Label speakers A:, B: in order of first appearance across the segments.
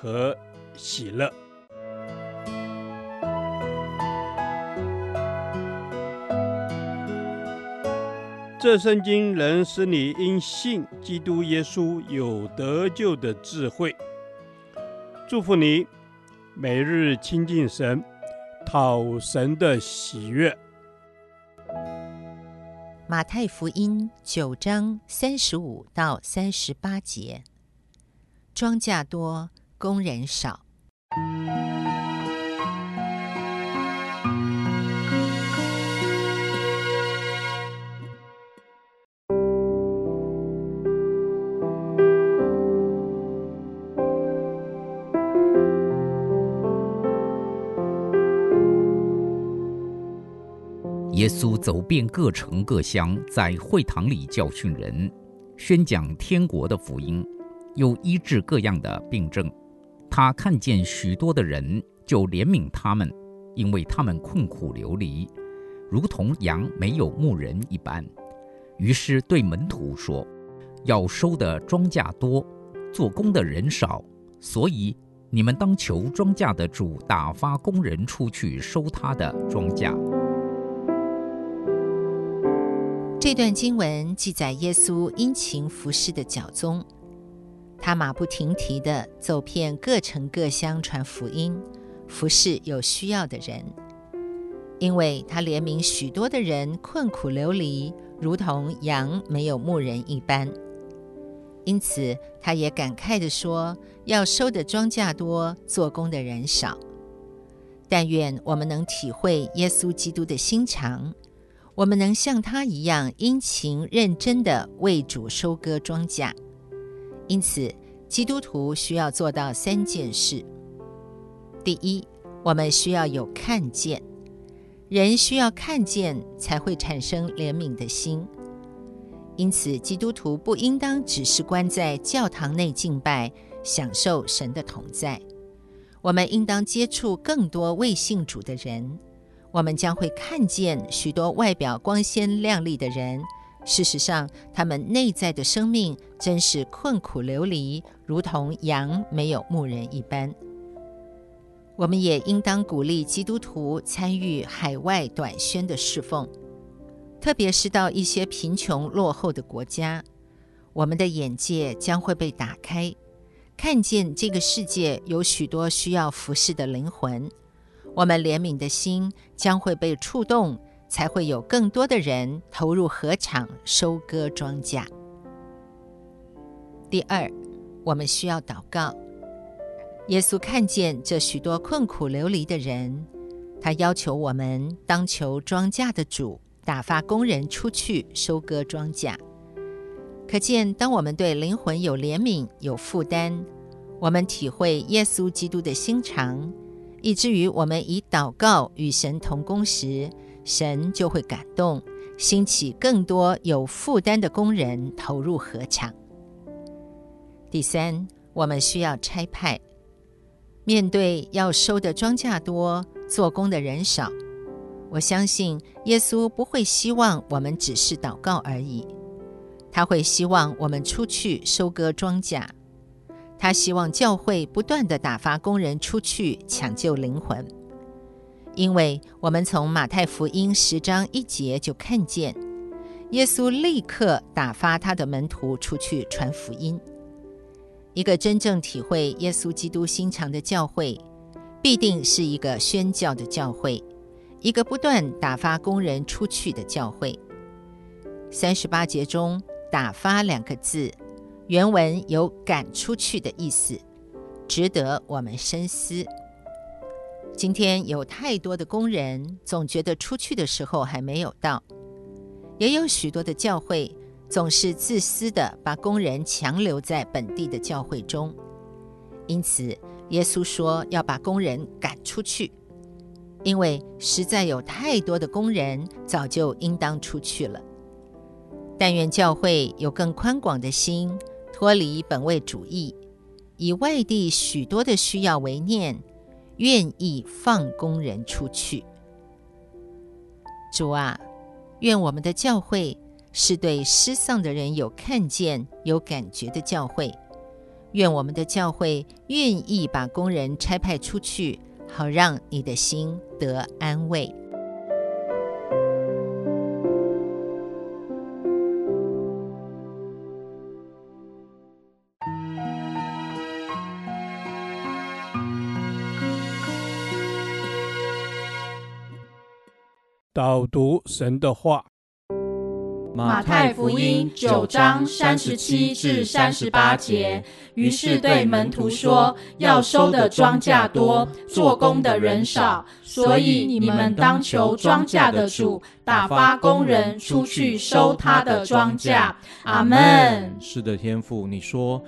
A: 和喜乐。这圣经能使你因信基督耶稣有得救的智慧。祝福你，每日亲近神，讨神的喜悦。
B: 马太福音九章三十五到三十八节，庄稼多。工人少。
C: 耶稣走遍各城各乡，在会堂里教训人，宣讲天国的福音，又医治各样的病症。他看见许多的人，就怜悯他们，因为他们困苦流离，如同羊没有牧人一般。于是对门徒说：“要收的庄稼多，做工的人少，所以你们当求庄稼的主打发工人出去收他的庄稼。”
B: 这段经文记载耶稣殷勤服侍的脚踪。他马不停蹄地走遍各城各乡传福音，服侍有需要的人。因为他怜悯许多的人困苦流离，如同羊没有牧人一般。因此，他也感慨地说：“要收的庄稼多，做工的人少。”但愿我们能体会耶稣基督的心肠，我们能像他一样殷勤认真地为主收割庄稼。因此，基督徒需要做到三件事：第一，我们需要有看见，人需要看见才会产生怜悯的心。因此，基督徒不应当只是关在教堂内敬拜，享受神的同在。我们应当接触更多未信主的人，我们将会看见许多外表光鲜亮丽的人。事实上，他们内在的生命真是困苦流离，如同羊没有牧人一般。我们也应当鼓励基督徒参与海外短宣的侍奉，特别是到一些贫穷落后的国家，我们的眼界将会被打开，看见这个世界有许多需要服侍的灵魂，我们怜悯的心将会被触动。才会有更多的人投入禾场收割庄稼。第二，我们需要祷告。耶稣看见这许多困苦流离的人，他要求我们当求庄稼的主打发工人出去收割庄稼。可见，当我们对灵魂有怜悯、有负担，我们体会耶稣基督的心肠，以至于我们以祷告与神同工时，神就会感动，兴起更多有负担的工人投入禾场。第三，我们需要差派。面对要收的庄稼多，做工的人少，我相信耶稣不会希望我们只是祷告而已，他会希望我们出去收割庄稼。他希望教会不断地打发工人出去抢救灵魂。因为我们从马太福音十章一节就看见，耶稣立刻打发他的门徒出去传福音。一个真正体会耶稣基督心肠的教会，必定是一个宣教的教会，一个不断打发工人出去的教会。三十八节中“打发”两个字，原文有赶出去的意思，值得我们深思。今天有太多的工人总觉得出去的时候还没有到，也有许多的教会总是自私地把工人强留在本地的教会中，因此，耶稣说要把工人赶出去，因为实在有太多的工人早就应当出去了。但愿教会有更宽广的心，脱离本位主义，以外地许多的需要为念，愿意放工人出去。主啊，愿我们的教会是对失丧的人有看见、有感觉的教会。愿我们的教会愿意把工人差派出去，好让你的心得安慰。
A: 导读神的话。
D: 马太福音九章三十七至三十八节，于是对门徒说：“要收的庄稼多，做工的人少，所以你们当求庄稼的主打发工人出去收他的庄稼。”阿门。
E: 是的，天父，你说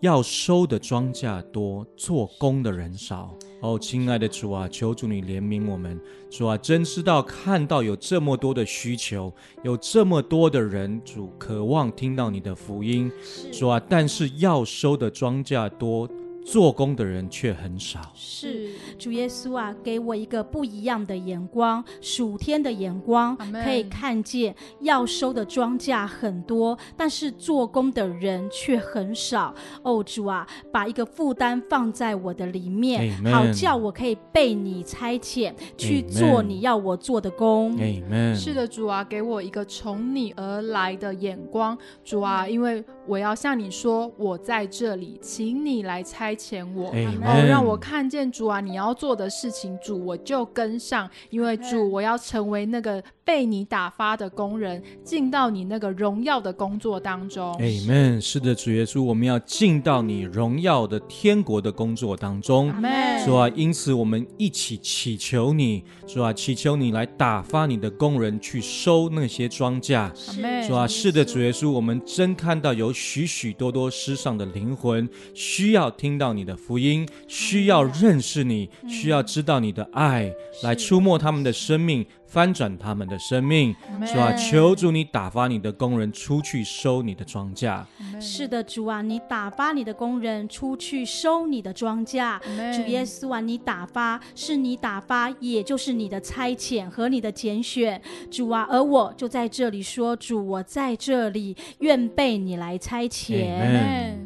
E: 要收的庄稼多，做工的人少。哦，亲爱的主啊，求主你怜悯我们。主啊，真知道看到有这么多的需求，有这么多的人，主渴望听到你的福音。主啊，但是要收的庄稼多。做工的人却很少。
D: 是主耶稣啊，给我一个不一样的眼光，属天的眼光，可以看见要收的庄稼很多，但是做工的人却很少。哦，主啊，把一个负担放在我的里面，Amen、好叫我可以被你差遣去做你要我做的工。
E: Amen、
F: 是的，主啊，给我一个从你而来的眼光，主啊，因为我要向你说，我在这里，请你来差。前我，哦，让我看见主啊，你要做的事情，主我就跟上，因为主我要成为那个被你打发的工人，进到你那个荣耀的工作当中。
E: Amen。是的，主耶稣，我们要进到你荣耀的天国的工作当中。Amen。主啊，因此我们一起祈求你，主啊，祈求你来打发你的工人去收那些庄稼。Amen。主啊，是的，主耶稣，我们真看到有许许多多失丧的灵魂需要听到。你的福音需要认识你，需要知道你的爱，来触摸他们的生命，翻转他们的生命。主啊，求主你打发你的工人出去收你的庄稼。
D: 是的，主啊，你打发你的工人出去收你的庄稼。主耶稣啊，你打发是你打发，也就是你的差遣和你的拣选。主啊，而我就在这里说，主，我在这里，愿被你来差遣。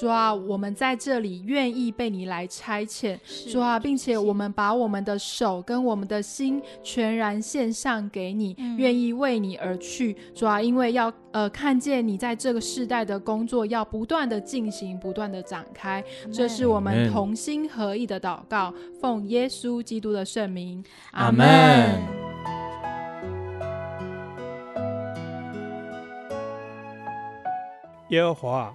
F: 主啊，我们在这里愿意被你来差遣，主啊，并且我们把我们的手跟我们的心全然献上给你，嗯、愿意为你而去。主啊，因为要呃看见你在这个世代的工作要不断的进行，不断的展开，这是我们同心合意的祷告，奉耶稣基督的圣名，阿门。
A: 耶和华。